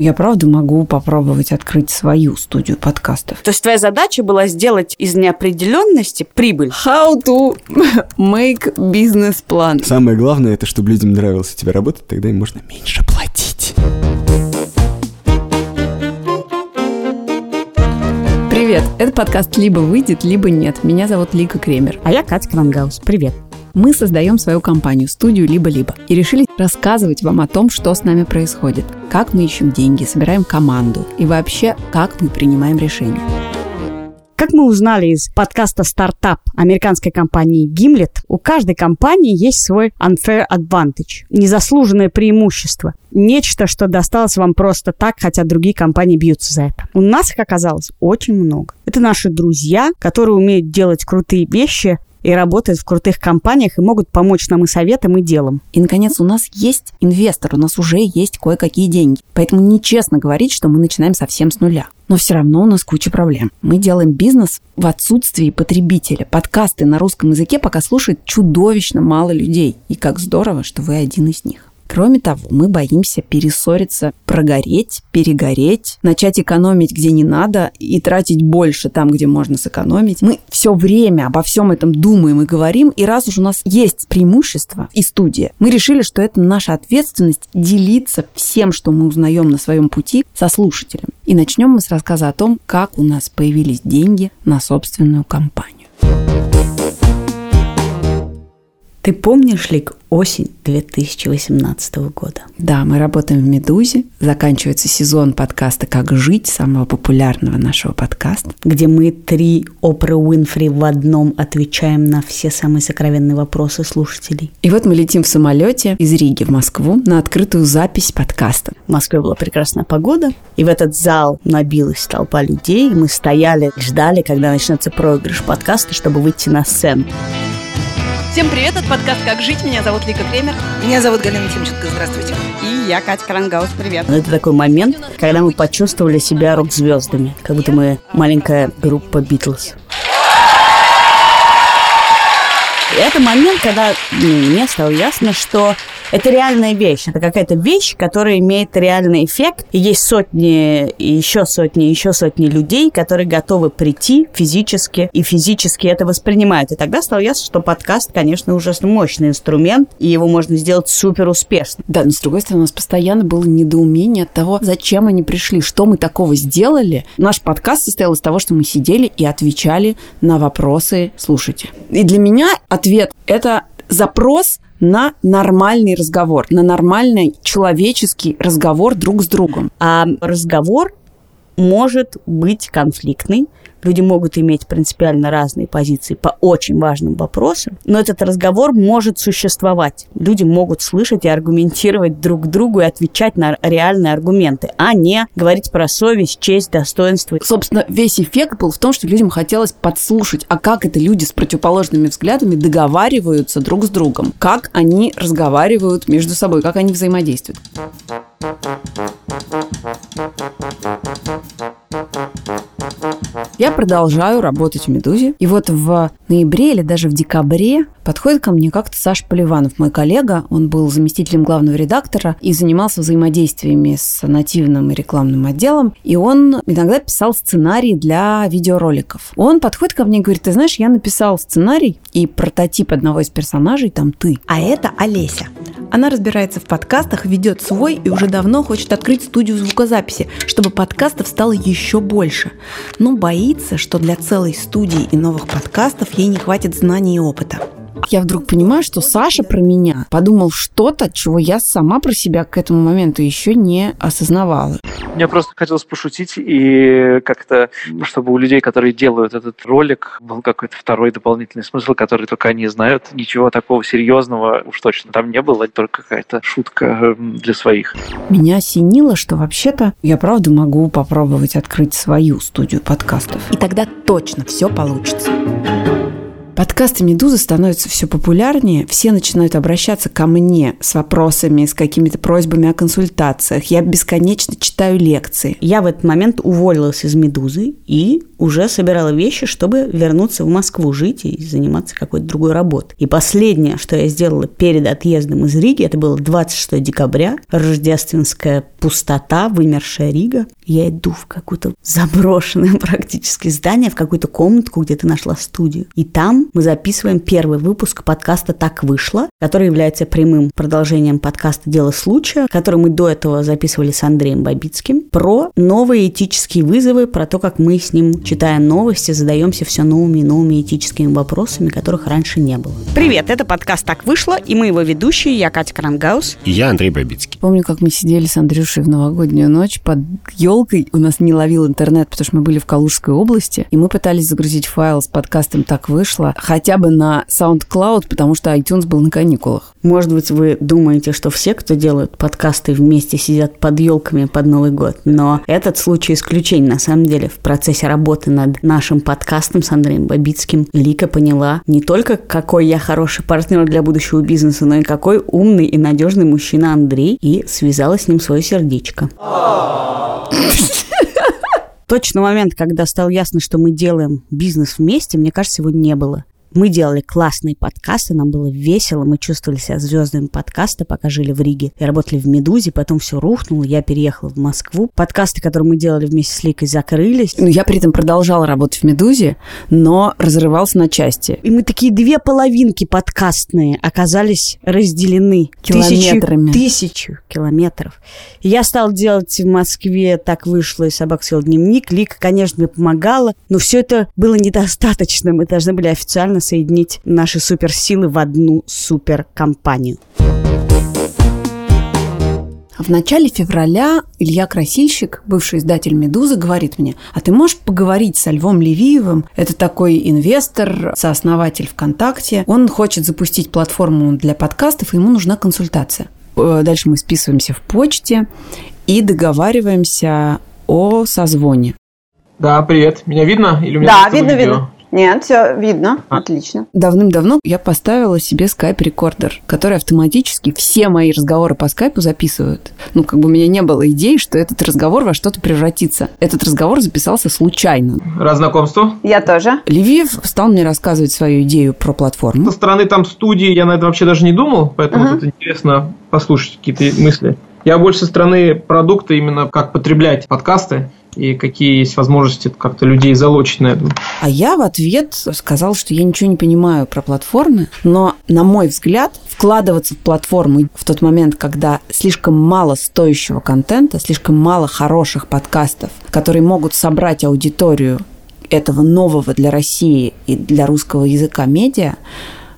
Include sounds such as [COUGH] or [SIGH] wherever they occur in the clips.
Я правда могу попробовать открыть свою студию подкастов. То есть твоя задача была сделать из неопределенности прибыль. How to make business plan. Самое главное, это чтобы людям нравилось у тебя работать, тогда им можно меньше платить. Привет, это подкаст «Либо выйдет, либо нет». Меня зовут Лика Кремер. А я Катя Крангаус. Привет. Мы создаем свою компанию, студию «Либо-либо», и решили рассказывать вам о том, что с нами происходит, как мы ищем деньги, собираем команду и вообще, как мы принимаем решения. Как мы узнали из подкаста «Стартап» американской компании Gimlet, у каждой компании есть свой unfair advantage, незаслуженное преимущество. Нечто, что досталось вам просто так, хотя другие компании бьются за это. У нас их оказалось очень много. Это наши друзья, которые умеют делать крутые вещи и работают в крутых компаниях и могут помочь нам и советом, и делом. И, наконец, у нас есть инвестор, у нас уже есть кое-какие деньги. Поэтому нечестно говорить, что мы начинаем совсем с нуля. Но все равно у нас куча проблем. Мы делаем бизнес в отсутствии потребителя. Подкасты на русском языке пока слушает чудовищно мало людей. И как здорово, что вы один из них. Кроме того, мы боимся перессориться, прогореть, перегореть, начать экономить, где не надо, и тратить больше там, где можно сэкономить. Мы все время обо всем этом думаем и говорим, и раз уж у нас есть преимущество и студия, мы решили, что это наша ответственность делиться всем, что мы узнаем на своем пути со слушателем. И начнем мы с рассказа о том, как у нас появились деньги на собственную компанию. Ты помнишь, Лик, осень 2018 года? Да, мы работаем в «Медузе». Заканчивается сезон подкаста «Как жить», самого популярного нашего подкаста. Где мы три Опры Уинфри в одном отвечаем на все самые сокровенные вопросы слушателей. И вот мы летим в самолете из Риги в Москву на открытую запись подкаста. В Москве была прекрасная погода, и в этот зал набилась толпа людей, мы стояли, ждали, когда начнется проигрыш подкаста, чтобы выйти на сцену. Всем привет, это подкаст «Как жить». Меня зовут Лика Кремер. Меня зовут Галина Тимченко. Здравствуйте. И я, Катя Крангаус. Привет. Ну, это такой момент, когда мы почувствовали себя рок-звездами. Как будто мы маленькая группа Битлз. Это момент, когда ну, мне стало ясно, что это реальная вещь. Это какая-то вещь, которая имеет реальный эффект. И есть сотни, и еще сотни, и еще сотни людей, которые готовы прийти физически и физически это воспринимают. И тогда стало ясно, что подкаст, конечно, ужасно мощный инструмент, и его можно сделать супер успешно. Да, но с другой стороны, у нас постоянно было недоумение от того, зачем они пришли, что мы такого сделали. Наш подкаст состоял из того, что мы сидели и отвечали на вопросы слушайте. И для меня ответ – это запрос на нормальный разговор, на нормальный человеческий разговор друг с другом. А разговор может быть конфликтный, Люди могут иметь принципиально разные позиции по очень важным вопросам, но этот разговор может существовать. Люди могут слышать и аргументировать друг другу и отвечать на реальные аргументы, а не говорить про совесть, честь, достоинство. Собственно, весь эффект был в том, что людям хотелось подслушать, а как это люди с противоположными взглядами договариваются друг с другом, как они разговаривают между собой, как они взаимодействуют. Я продолжаю работать в «Медузе». И вот в ноябре или даже в декабре подходит ко мне как-то Саша Поливанов, мой коллега. Он был заместителем главного редактора и занимался взаимодействиями с нативным и рекламным отделом. И он иногда писал сценарии для видеороликов. Он подходит ко мне и говорит, ты знаешь, я написал сценарий и прототип одного из персонажей там ты. А это Олеся. Она разбирается в подкастах, ведет свой и уже давно хочет открыть студию звукозаписи, чтобы подкастов стало еще больше. Но боится, что для целой студии и новых подкастов ей не хватит знаний и опыта. Я вдруг понимаю, что Саша про меня подумал что-то, чего я сама про себя к этому моменту еще не осознавала. Мне просто хотелось пошутить и как-то, чтобы у людей, которые делают этот ролик, был какой-то второй дополнительный смысл, который только они знают. Ничего такого серьезного уж точно там не было, только какая-то шутка для своих. Меня осенило, что вообще-то я правда могу попробовать открыть свою студию подкастов. И тогда точно все получится. Подкасты «Медузы» становятся все популярнее, все начинают обращаться ко мне с вопросами, с какими-то просьбами о консультациях. Я бесконечно читаю лекции. Я в этот момент уволилась из «Медузы» и уже собирала вещи, чтобы вернуться в Москву жить и заниматься какой-то другой работой. И последнее, что я сделала перед отъездом из Риги, это было 26 декабря, рождественская пустота, вымершая Рига. Я иду в какое-то заброшенное [LAUGHS] практически здание, в какую-то комнатку, где ты нашла студию. И там мы записываем первый выпуск подкаста «Так вышло», который является прямым продолжением подкаста «Дело случая», который мы до этого записывали с Андреем Бабицким, про новые этические вызовы, про то, как мы с ним, читая новости, задаемся все новыми и новыми этическими вопросами, которых раньше не было. Привет, это подкаст «Так вышло», и мы его ведущие, я Катя Крангаус. И я Андрей Бабицкий. Помню, как мы сидели с Андрюшей в новогоднюю ночь под елкой. У нас не ловил интернет, потому что мы были в Калужской области, и мы пытались загрузить файл с подкастом «Так вышло» хотя бы на SoundCloud, потому что iTunes был на каникулах. Может быть, вы думаете, что все, кто делают подкасты вместе, сидят под елками под Новый год, но этот случай исключение. На самом деле, в процессе работы над нашим подкастом с Андреем Бабицким Лика поняла не только, какой я хороший партнер для будущего бизнеса, но и какой умный и надежный мужчина Андрей, и связала с ним свое сердечко. [LAUGHS] Точно момент, когда стало ясно, что мы делаем бизнес вместе, мне кажется, его не было. Мы делали классные подкасты, нам было весело, мы чувствовали себя звездами подкаста, пока жили в Риге и работали в «Медузе», потом все рухнуло, я переехала в Москву. Подкасты, которые мы делали вместе с Ликой, закрылись. Ну, я при этом продолжала работать в «Медузе», но разрывался на части. И мы такие две половинки подкастные оказались разделены Километрами. Тысячу, тысячу километров. Я стала делать в Москве, так вышло, и собак съел дневник. Лика, конечно, мне помогала, но все это было недостаточно. Мы должны были официально соединить наши суперсилы в одну суперкомпанию. В начале февраля Илья Красильщик, бывший издатель «Медузы», говорит мне, а ты можешь поговорить со Львом Левиевым? Это такой инвестор, сооснователь ВКонтакте. Он хочет запустить платформу для подкастов, и ему нужна консультация. Э, Дальше мы списываемся в почте и договариваемся о созвоне. Да, привет. Меня видно? Или у меня Да, видно, видно. Нет, все видно. А. Отлично. Давным-давно я поставила себе скайп-рекордер, который автоматически все мои разговоры по скайпу записывают. Ну, как бы у меня не было идеи, что этот разговор во что-то превратится. Этот разговор записался случайно. Рад знакомству. Я тоже. Левиев стал мне рассказывать свою идею про платформу. Со стороны там студии я на это вообще даже не думал, поэтому Ага. это интересно послушать какие-то мысли. Я больше со стороны продукта именно как потреблять подкасты и какие есть возможности как-то людей залочить на этом. А я в ответ сказал, что я ничего не понимаю про платформы, но, на мой взгляд, вкладываться в платформу в тот момент, когда слишком мало стоящего контента, слишком мало хороших подкастов, которые могут собрать аудиторию этого нового для России и для русского языка медиа,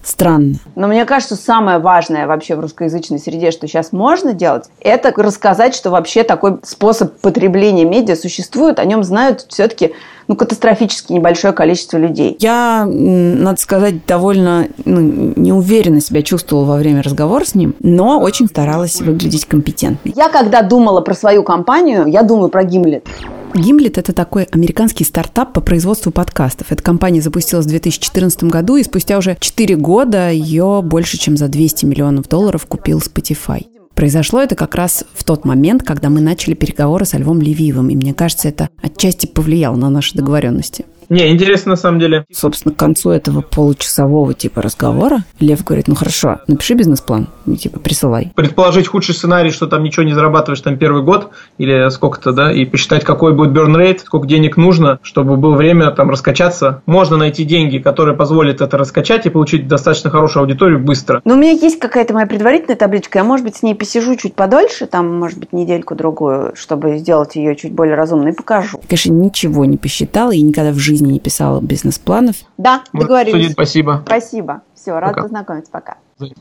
странно. Но мне кажется, самое важное вообще в русскоязычной среде, что сейчас можно делать, это рассказать, что вообще такой способ потребления медиа существует, о нем знают все-таки ну, катастрофически небольшое количество людей. Я, надо сказать, довольно ну, неуверенно себя чувствовала во время разговора с ним, но очень старалась выглядеть компетентной. Я когда думала про свою компанию, я думаю про Гимлет. Гимлет – это такой американский стартап по производству подкастов. Эта компания запустилась в 2014 году, и спустя уже 4 года ее больше, чем за 200 миллионов долларов купил Spotify. Произошло это как раз в тот момент, когда мы начали переговоры со Львом Левиевым, и мне кажется, это отчасти повлияло на наши договоренности. Не, интересно на самом деле. Собственно, к концу этого получасового типа разговора Лев говорит, ну хорошо, напиши бизнес-план, и, типа присылай. Предположить худший сценарий, что там ничего не зарабатываешь там первый год или сколько-то, да, и посчитать, какой будет burn rate, сколько денег нужно, чтобы было время там раскачаться. Можно найти деньги, которые позволят это раскачать и получить достаточно хорошую аудиторию быстро. Но у меня есть какая-то моя предварительная табличка, я, может быть, с ней посижу чуть подольше, там, может быть, недельку-другую, чтобы сделать ее чуть более разумной, и покажу. Конечно, ничего не посчитала и никогда в жизни не писала бизнес-планов. Да, договорились. судить, спасибо. Спасибо. Все, рад Пока. познакомиться. Пока.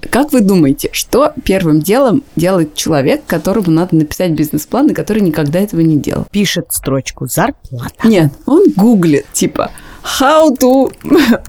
Как вы думаете, что первым делом делает человек, которому надо написать бизнес-план, и который никогда этого не делал? Пишет строчку «Зарплата». Нет, он гуглит, типа, How to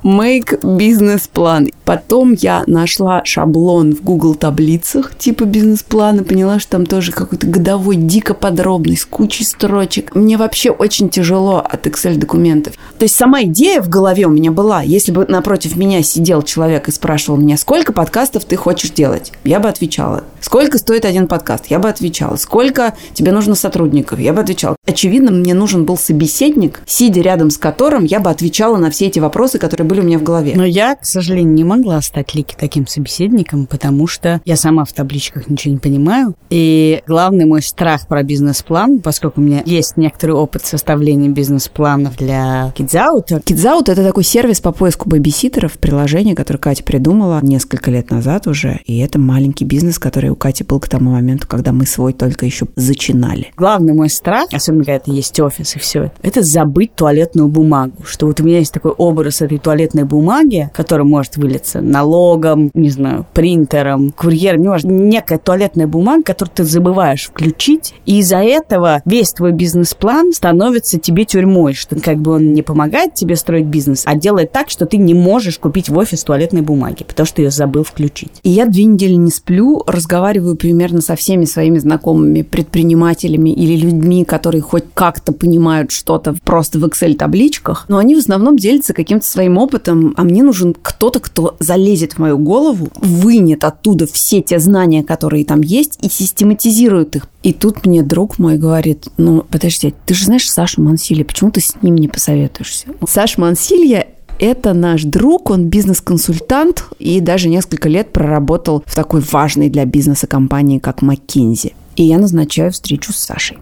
make бизнес-план. Потом я нашла шаблон в Google таблицах типа бизнес-плана, поняла, что там тоже какой-то годовой, дико подробный, с кучей строчек. Мне вообще очень тяжело от Excel документов. То есть сама идея в голове у меня была. Если бы напротив меня сидел человек и спрашивал меня, сколько подкастов ты хочешь делать, я бы отвечала. Сколько стоит один подкаст? Я бы отвечала. Сколько тебе нужно сотрудников? Я бы отвечала. Очевидно, мне нужен был собеседник, сидя рядом с которым я бы отвечала на все эти вопросы, которые были у меня в голове. Но я, к сожалению, не могла стать Лики таким собеседником, потому что я сама в табличках ничего не понимаю. И главный мой страх про бизнес-план, поскольку у меня есть некоторый опыт составления бизнес-планов для KidsOut. KidsOut – это такой сервис по поиску бэбиситеров, приложение, которое Катя придумала несколько лет назад уже. И это маленький бизнес, который у Кати был к тому моменту, когда мы свой только еще зачинали. Главный мой страх, особенно когда это есть офис и все, это забыть туалетную бумагу. Что вот у меня есть такой образ этой туалетной бумаги, который может вылиться налогом, не знаю, принтером, курьером, не может, некая туалетная бумага, которую ты забываешь включить, и из-за этого весь твой бизнес-план становится тебе тюрьмой, что как бы он не помогает тебе строить бизнес, а делает так, что ты не можешь купить в офис туалетной бумаги, потому что ее забыл включить. И я две недели не сплю, разговариваю примерно со всеми своими знакомыми предпринимателями или людьми, которые хоть как-то понимают что-то просто в Excel-табличках, но они в основном делятся каким-то своим опытом, а мне нужен кто-то, кто залезет в мою голову, вынет оттуда все те знания, которые там есть, и систематизирует их. И тут мне друг мой говорит, ну, подожди, ты же знаешь Сашу Мансилья, почему ты с ним не посоветуешься? Саша Мансилья это наш друг, он бизнес-консультант и даже несколько лет проработал в такой важной для бизнеса компании, как McKinsey. И я назначаю встречу с Сашей.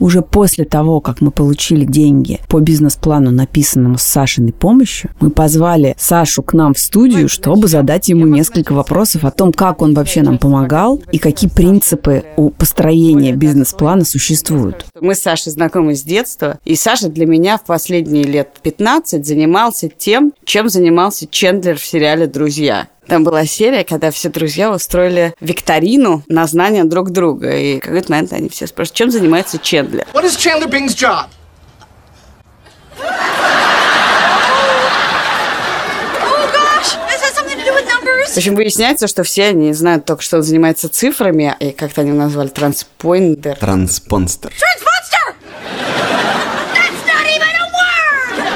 Уже после того, как мы получили деньги по бизнес-плану, написанному с Сашиной помощью, мы позвали Сашу к нам в студию, чтобы задать ему несколько вопросов о том, как он вообще нам помогал и какие принципы у построения бизнес-плана существуют. Мы с Сашей знакомы с детства, и Саша для меня в последние лет 15 занимался тем, чем занимался Чендлер в сериале «Друзья». Там была серия, когда все друзья устроили викторину на знания друг друга. И в какой-то момент они все спрашивают, чем занимается Чендлер? What is Chandler Bing's job? В общем, выясняется, что все они знают только, что он занимается цифрами, и как-то они его назвали транспоиндер. Транспонстер.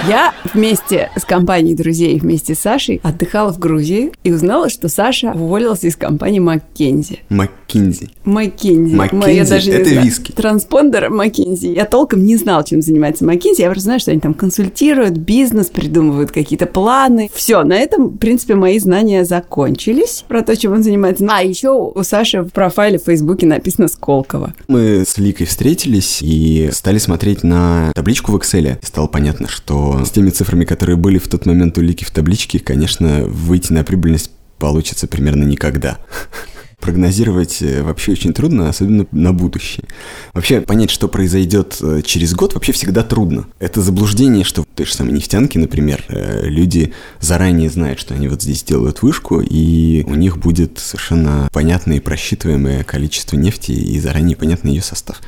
Я вместе с компанией друзей, вместе с Сашей отдыхала в Грузии и узнала, что Саша уволился из компании Маккензи. Маккинзи. Маккензи. Маккензи – это виски. Транспондер Маккензи. Я толком не знал, чем занимается Маккензи. Я просто знаю, что они там консультируют бизнес, придумывают какие-то планы. Все, на этом, в принципе, мои знания закончились про то, чем он занимается. А еще у Саши в профайле в Фейсбуке написано Сколково. Мы с Ликой встретились и стали смотреть на табличку в Excel. Стало понятно, что с теми цифрами, которые были в тот момент у Лики в табличке, конечно, выйти на прибыльность получится примерно никогда прогнозировать э, вообще очень трудно, особенно на будущее. Вообще понять, что произойдет э, через год, вообще всегда трудно. Это заблуждение, что в той же самой нефтянке, например, э, люди заранее знают, что они вот здесь делают вышку, и у них будет совершенно понятное и просчитываемое количество нефти и заранее понятный ее состав.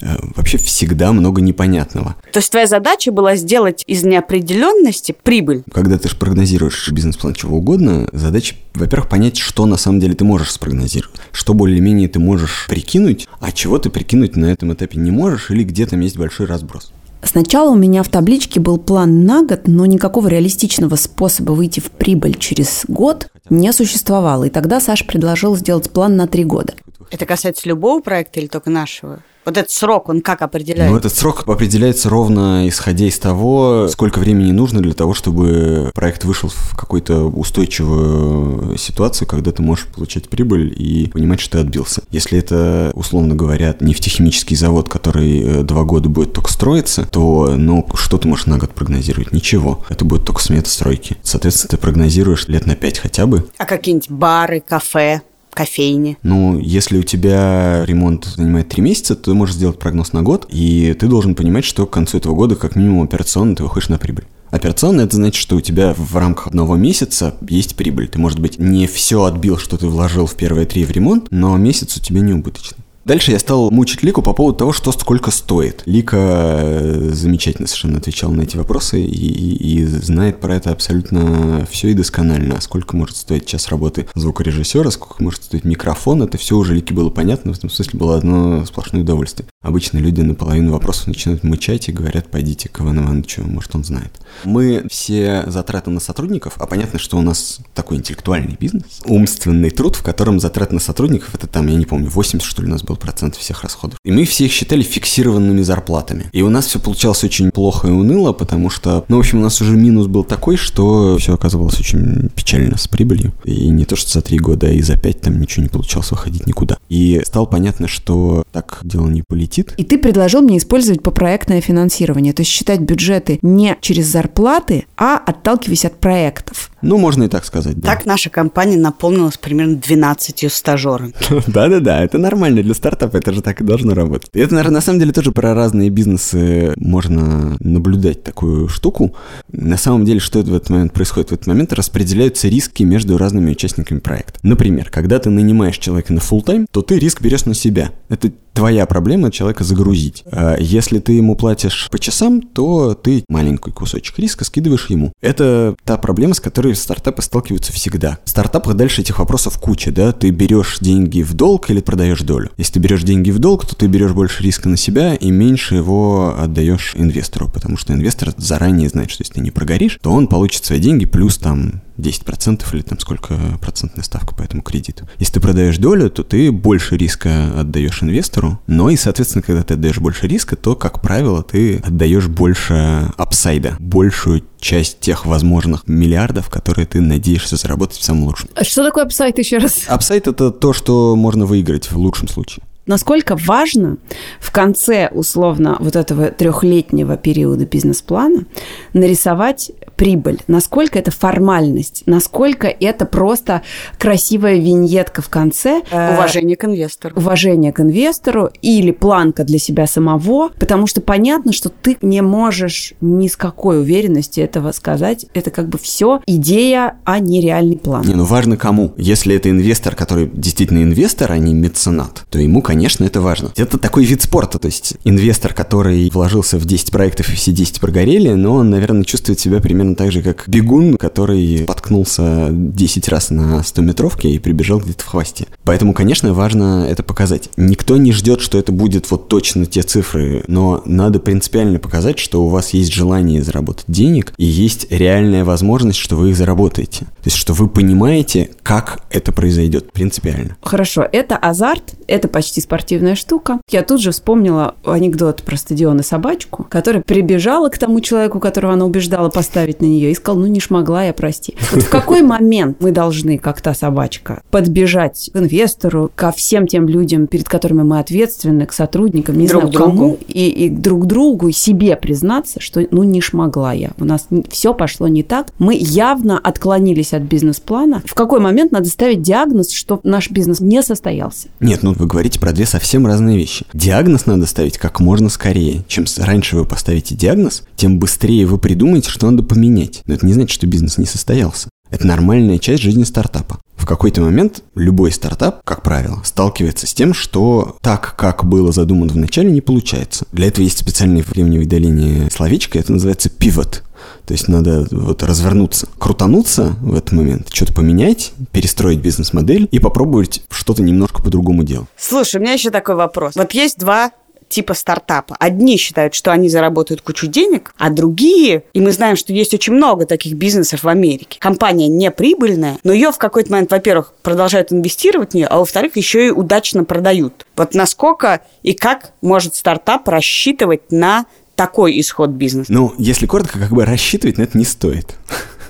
Вообще всегда много непонятного. То есть твоя задача была сделать из неопределенности прибыль? Когда ты же прогнозируешь бизнес-план чего угодно, задача, во-первых, понять, что на самом деле ты можешь спрогнозировать анализируют. Что более-менее ты можешь прикинуть, а чего ты прикинуть на этом этапе не можешь или где там есть большой разброс. Сначала у меня в табличке был план на год, но никакого реалистичного способа выйти в прибыль через год не существовало. И тогда Саша предложил сделать план на три года. Это касается любого проекта или только нашего? Вот этот срок, он как определяется? Ну, этот срок определяется ровно исходя из того, сколько времени нужно для того, чтобы проект вышел в какую-то устойчивую ситуацию, когда ты можешь получать прибыль и понимать, что ты отбился. Если это, условно говоря, нефтехимический завод, который э, два года будет только строиться, то, ну, что ты можешь на год прогнозировать? Ничего. Это будет только смета стройки. Соответственно, ты прогнозируешь лет на пять хотя бы. А какие-нибудь бары, кафе? Кофейне? Ну, если у тебя ремонт занимает три месяца, то ты можешь сделать прогноз на год, и ты должен понимать, что к концу этого года как минимум операционно ты выходишь на прибыль. Операционно это значит, что у тебя в рамках одного месяца есть прибыль. Ты, может быть, не все отбил, что ты вложил в первые три в ремонт, но месяц у тебя не убыточный. Дальше я стал мучить Лику по поводу того, что сколько стоит. Лика э, замечательно совершенно отвечала на эти вопросы и, и, знает про это абсолютно все и досконально. Сколько может стоить час работы звукорежиссера, сколько может стоить микрофон, это все уже Лике было понятно, в этом смысле было одно сплошное удовольствие. Обычно люди на половину вопросов начинают мычать и говорят, пойдите к Ивану Ивановичу, может он знает. Мы все затраты на сотрудников, а понятно, что у нас такой интеллектуальный бизнес, умственный труд, в котором затраты на сотрудников, это там, я не помню, 80 что ли у нас был процент всех расходов. И мы все их считали фиксированными зарплатами. И у нас все получалось очень плохо и уныло, потому что, ну, в общем, у нас уже минус был такой, что все оказывалось очень печально с прибылью. И не то, что за три года, а и за пять там ничего не получалось выходить никуда. И стало понятно, что так дело не полетит. И ты предложил мне использовать попроектное финансирование, то есть считать бюджеты не через зарплаты, а отталкиваясь от проектов. Ну, можно и так сказать, да. Так наша компания наполнилась примерно 12 стажерами. [LAUGHS] Да-да-да, это нормально для стартапа, это же так и должно работать. Это, наверное, на самом деле тоже про разные бизнесы можно наблюдать такую штуку. На самом деле, что в этот момент происходит? В этот момент распределяются риски между разными участниками проекта. Например, когда ты нанимаешь человека на full тайм то ты риск берешь на себя. Это твоя проблема человека загрузить. А если ты ему платишь по часам, то ты маленький кусочек риска скидываешь ему. Это та проблема, с которой стартапы сталкиваются всегда. В стартапах дальше этих вопросов куча, да? Ты берешь деньги в долг или продаешь долю. Если ты берешь деньги в долг, то ты берешь больше риска на себя и меньше его отдаешь инвестору, потому что инвестор заранее знает, что если ты не прогоришь, то он получит свои деньги плюс там 10% или там сколько процентная ставка по этому кредиту. Если ты продаешь долю, то ты больше риска отдаешь инвестору, но и, соответственно, когда ты отдаешь больше риска, то, как правило, ты отдаешь больше апсайда, большую часть тех возможных миллиардов, которые ты надеешься заработать в самом лучшем. А что такое upside еще раз? Upside — это то, что можно выиграть в лучшем случае. Насколько важно в конце, условно, вот этого трехлетнего периода бизнес-плана нарисовать прибыль? Насколько это формальность? Насколько это просто красивая виньетка в конце? Уважение к инвестору. Уважение к инвестору или планка для себя самого, потому что понятно, что ты не можешь ни с какой уверенности этого сказать. Это как бы все идея, а не реальный план. Не, ну важно кому. Если это инвестор, который действительно инвестор, а не меценат, то ему, конечно, это важно. Это такой вид спорта, то есть инвестор, который вложился в 10 проектов и все 10 прогорели, но он, наверное, чувствует себя примерно так же, как бегун, который поткнулся 10 раз на 100-метровке и прибежал где-то в хвосте. Поэтому, конечно, важно это показать. Никто не ждет, что это будет вот точно те цифры, но надо принципиально показать, что у вас есть желание заработать денег и есть реальная возможность, что вы их заработаете. То есть, что вы понимаете, как это произойдет принципиально. Хорошо, это азарт, это почти спортивная штука. Я тут же вспомнила анекдот про стадион и собачку, которая прибежала к тому человеку, которого она убеждала поставить на нее, и сказала, ну не шмогла я, прости. Вот в какой момент мы должны, как та собачка, подбежать к инвестору, ко всем тем людям, перед которыми мы ответственны, к сотрудникам, не Друг знаю, другу. кому, и, и друг другу, и себе признаться, что ну не шмогла я. У нас все пошло не так. Мы явно отклонились от бизнес-плана. В какой момент надо ставить диагноз, что наш бизнес не состоялся? Нет, ну вы говорите про две совсем разные вещи. Диагноз надо ставить как можно скорее. Чем раньше вы поставите диагноз, тем быстрее вы придумаете, что надо поменять. Но это не значит, что бизнес не состоялся. Это нормальная часть жизни стартапа. В какой-то момент любой стартап, как правило, сталкивается с тем, что так, как было задумано вначале, не получается. Для этого есть специальное в древнем словечко, это называется pivot. То есть надо вот развернуться, крутануться в этот момент, что-то поменять, перестроить бизнес-модель и попробовать что-то немножко по-другому делать. Слушай, у меня еще такой вопрос. Вот есть два типа стартапа. Одни считают, что они заработают кучу денег, а другие, и мы знаем, что есть очень много таких бизнесов в Америке. Компания не прибыльная, но ее в какой-то момент, во-первых, продолжают инвестировать в нее, а во-вторых, еще и удачно продают. Вот насколько и как может стартап рассчитывать на такой исход бизнеса? Ну, если коротко, как бы рассчитывать на это не стоит.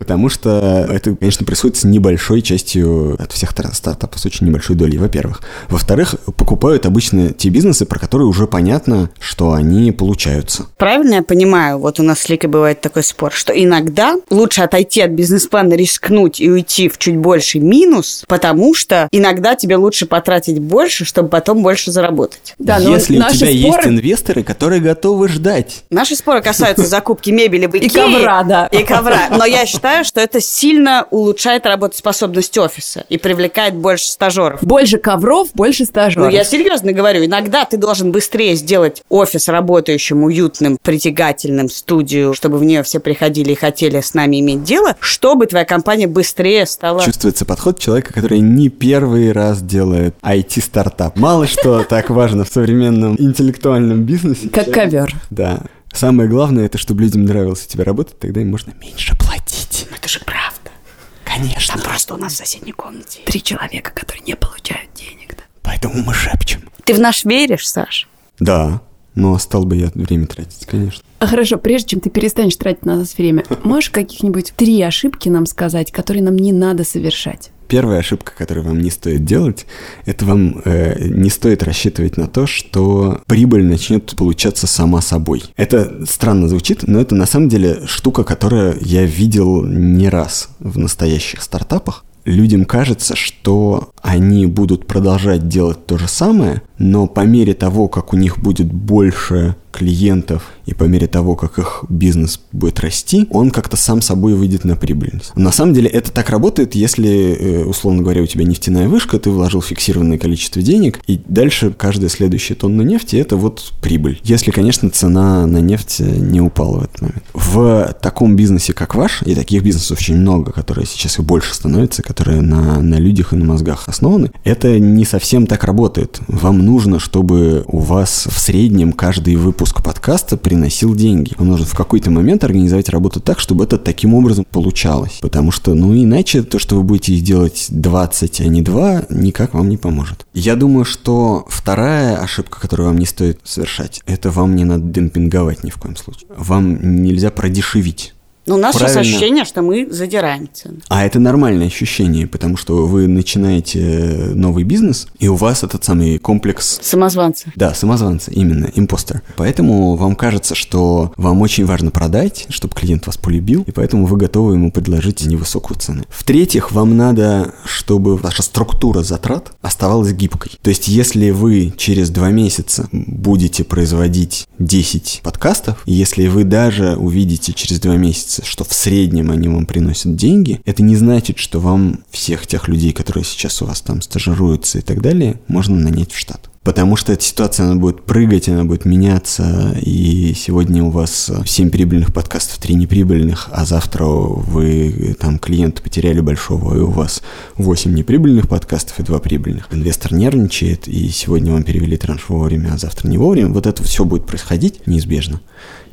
Потому что это, конечно, происходит с небольшой частью от всех тар- стартапов, с очень небольшой долей, во-первых. Во-вторых, покупают обычно те бизнесы, про которые уже понятно, что они получаются. Правильно я понимаю, вот у нас с Ликой бывает такой спор, что иногда лучше отойти от бизнес-плана, рискнуть и уйти в чуть больший минус, потому что иногда тебе лучше потратить больше, чтобы потом больше заработать. Да, но Если у тебя есть споры- инвесторы, которые готовы ждать. Наши споры касаются закупки мебели в И ковра, да. И ковра. Но я считаю, считаю, что это сильно улучшает работоспособность офиса и привлекает больше стажеров. Больше ковров, больше стажеров. Ну, я серьезно говорю, иногда ты должен быстрее сделать офис работающим, уютным, притягательным, студию, чтобы в нее все приходили и хотели с нами иметь дело, чтобы твоя компания быстрее стала... Чувствуется подход человека, который не первый раз делает IT-стартап. Мало что [LAUGHS] так важно в современном интеллектуальном бизнесе. Как ковер. Да. Самое главное, это чтобы людям нравилось у тебя работать, тогда им можно меньше платить. Же правда. Конечно. Там просто у нас в соседней комнате. Три человека, которые не получают денег. Да. Поэтому мы шепчем. Ты в наш веришь, Саш? Да, но стал бы я время тратить, конечно. А хорошо, прежде чем ты перестанешь тратить на нас время, можешь каких-нибудь три ошибки нам сказать, которые нам не надо совершать? Первая ошибка, которую вам не стоит делать, это вам э, не стоит рассчитывать на то, что прибыль начнет получаться сама собой. Это странно звучит, но это на самом деле штука, которую я видел не раз в настоящих стартапах. Людям кажется, что они будут продолжать делать то же самое, но по мере того, как у них будет больше клиентов и по мере того, как их бизнес будет расти, он как-то сам собой выйдет на прибыльность. На самом деле это так работает, если, э, условно говоря, у тебя нефтяная вышка, ты вложил фиксированное количество денег, и дальше каждая следующая тонна нефти – это вот прибыль. Если, конечно, цена на нефть не упала в этот момент. В таком бизнесе, как ваш, и таких бизнесов очень много, которые сейчас и больше становятся, которые на, на людях и на мозгах основаны, это не совсем так работает. Вам нужно, чтобы у вас в среднем каждый выпуск подкаста приносил деньги. Вам нужно в какой-то момент организовать работу так, чтобы это таким образом получалось. Потому что, ну, иначе то, что вы будете делать 20, а не 2, никак вам не поможет. Я думаю, что вторая ошибка, которую вам не стоит совершать, это вам не надо демпинговать ни в коем случае. Вам нельзя продешевить. Ну, у нас Правильно. сейчас ощущение, что мы задираем цены. А это нормальное ощущение, потому что вы начинаете новый бизнес, и у вас этот самый комплекс Самозванцы. Да, самозванца, именно, импостер. Поэтому вам кажется, что вам очень важно продать, чтобы клиент вас полюбил, и поэтому вы готовы ему предложить невысокую цену. В-третьих, вам надо, чтобы ваша структура затрат оставалась гибкой. То есть, если вы через два месяца будете производить 10 подкастов, если вы даже увидите через два месяца, что в среднем они вам приносят деньги, это не значит, что вам всех тех людей, которые сейчас у вас там стажируются и так далее, можно нанять в штат. Потому что эта ситуация, она будет прыгать, она будет меняться, и сегодня у вас 7 прибыльных подкастов, 3 неприбыльных, а завтра вы там клиента потеряли большого, и у вас 8 неприбыльных подкастов и 2 прибыльных. Инвестор нервничает, и сегодня вам перевели транш вовремя, а завтра не вовремя. Вот это все будет происходить неизбежно.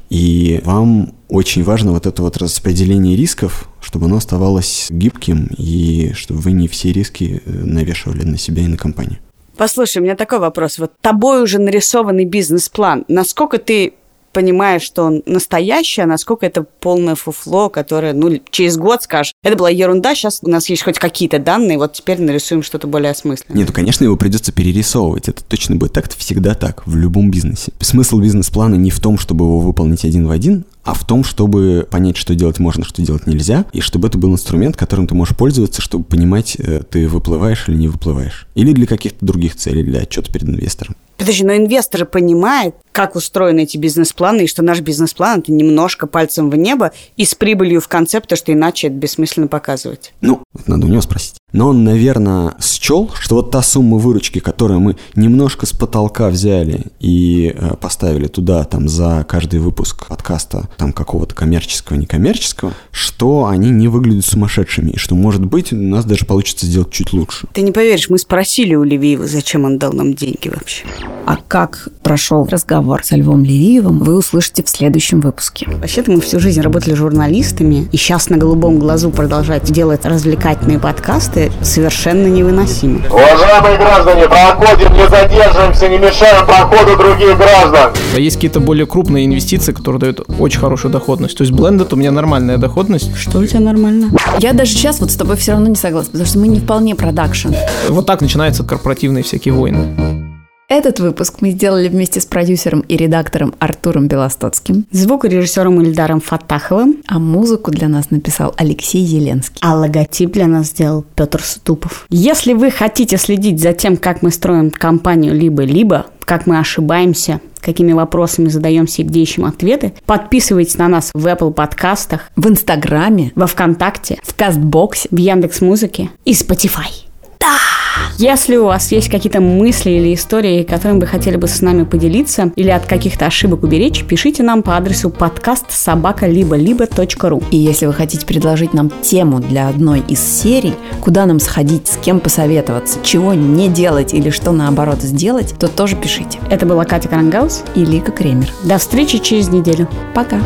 И вам очень важно вот это вот распределение рисков, чтобы оно оставалось гибким, и чтобы вы не все риски э, навешивали на себя и на компанию. Послушай, у меня такой вопрос. Вот тобой уже нарисованный бизнес-план. Насколько ты понимаешь, что он настоящий, а насколько это полное фуфло, которое, ну, через год скажешь, это была ерунда, сейчас у нас есть хоть какие-то данные, вот теперь нарисуем что-то более осмысленное. Нет, ну, конечно, его придется перерисовывать. Это точно будет так, это всегда так, в любом бизнесе. Смысл бизнес-плана не в том, чтобы его выполнить один в один, а в том, чтобы понять, что делать можно, что делать нельзя, и чтобы это был инструмент, которым ты можешь пользоваться, чтобы понимать, э, ты выплываешь или не выплываешь. Или для каких-то других целей, для отчета перед инвестором. Подожди, но инвесторы понимают, как устроены эти бизнес-планы, и что наш бизнес-план – это немножко пальцем в небо и с прибылью в конце, потому что иначе это бессмысленно показывать. Ну, это надо у него спросить. Но он, наверное, счел, что вот та сумма выручки, которую мы немножко с потолка взяли и э, поставили туда, там, за каждый выпуск подкаста, там, какого-то коммерческого, некоммерческого, что они не выглядят сумасшедшими, и что, может быть, у нас даже получится сделать чуть лучше. Ты не поверишь, мы спросили у Левиева, зачем он дал нам деньги вообще. А как прошел разговор со Львом Левиевым, вы услышите в следующем выпуске. Вообще-то мы всю жизнь работали журналистами, и сейчас на голубом глазу продолжать делать развлекательные подкасты совершенно невыносимо. Уважаемые граждане, проходим, не задерживаемся, не мешаем проходу других граждан. А есть какие-то более крупные инвестиции, которые дают очень хорошую доходность. То есть Blended у меня нормальная доходность. Что у тебя нормально? Я даже сейчас вот с тобой все равно не согласна, потому что мы не вполне продакшн. Вот так начинаются корпоративные всякие войны. Этот выпуск мы сделали вместе с продюсером и редактором Артуром Белостоцким, Звукорежиссером Ильдаром Фатаховым, а музыку для нас написал Алексей Зеленский. а логотип для нас сделал Петр Ступов. Если вы хотите следить за тем, как мы строим компанию либо-либо, как мы ошибаемся, какими вопросами задаемся и где ищем ответы. Подписывайтесь на нас в Apple подкастах, В Инстаграме, во Вконтакте, в Кастбоксе. в Яндекс Музыке и Spotify. Да! Если у вас есть какие-то мысли или истории, которыми вы хотели бы с нами поделиться, или от каких-то ошибок уберечь, пишите нам по адресу подкаст собака либо либо ру. И если вы хотите предложить нам тему для одной из серий, куда нам сходить, с кем посоветоваться, чего не делать или что наоборот сделать, то тоже пишите. Это была Катя Карангаус. И Лика Кремер. До встречи через неделю. Пока.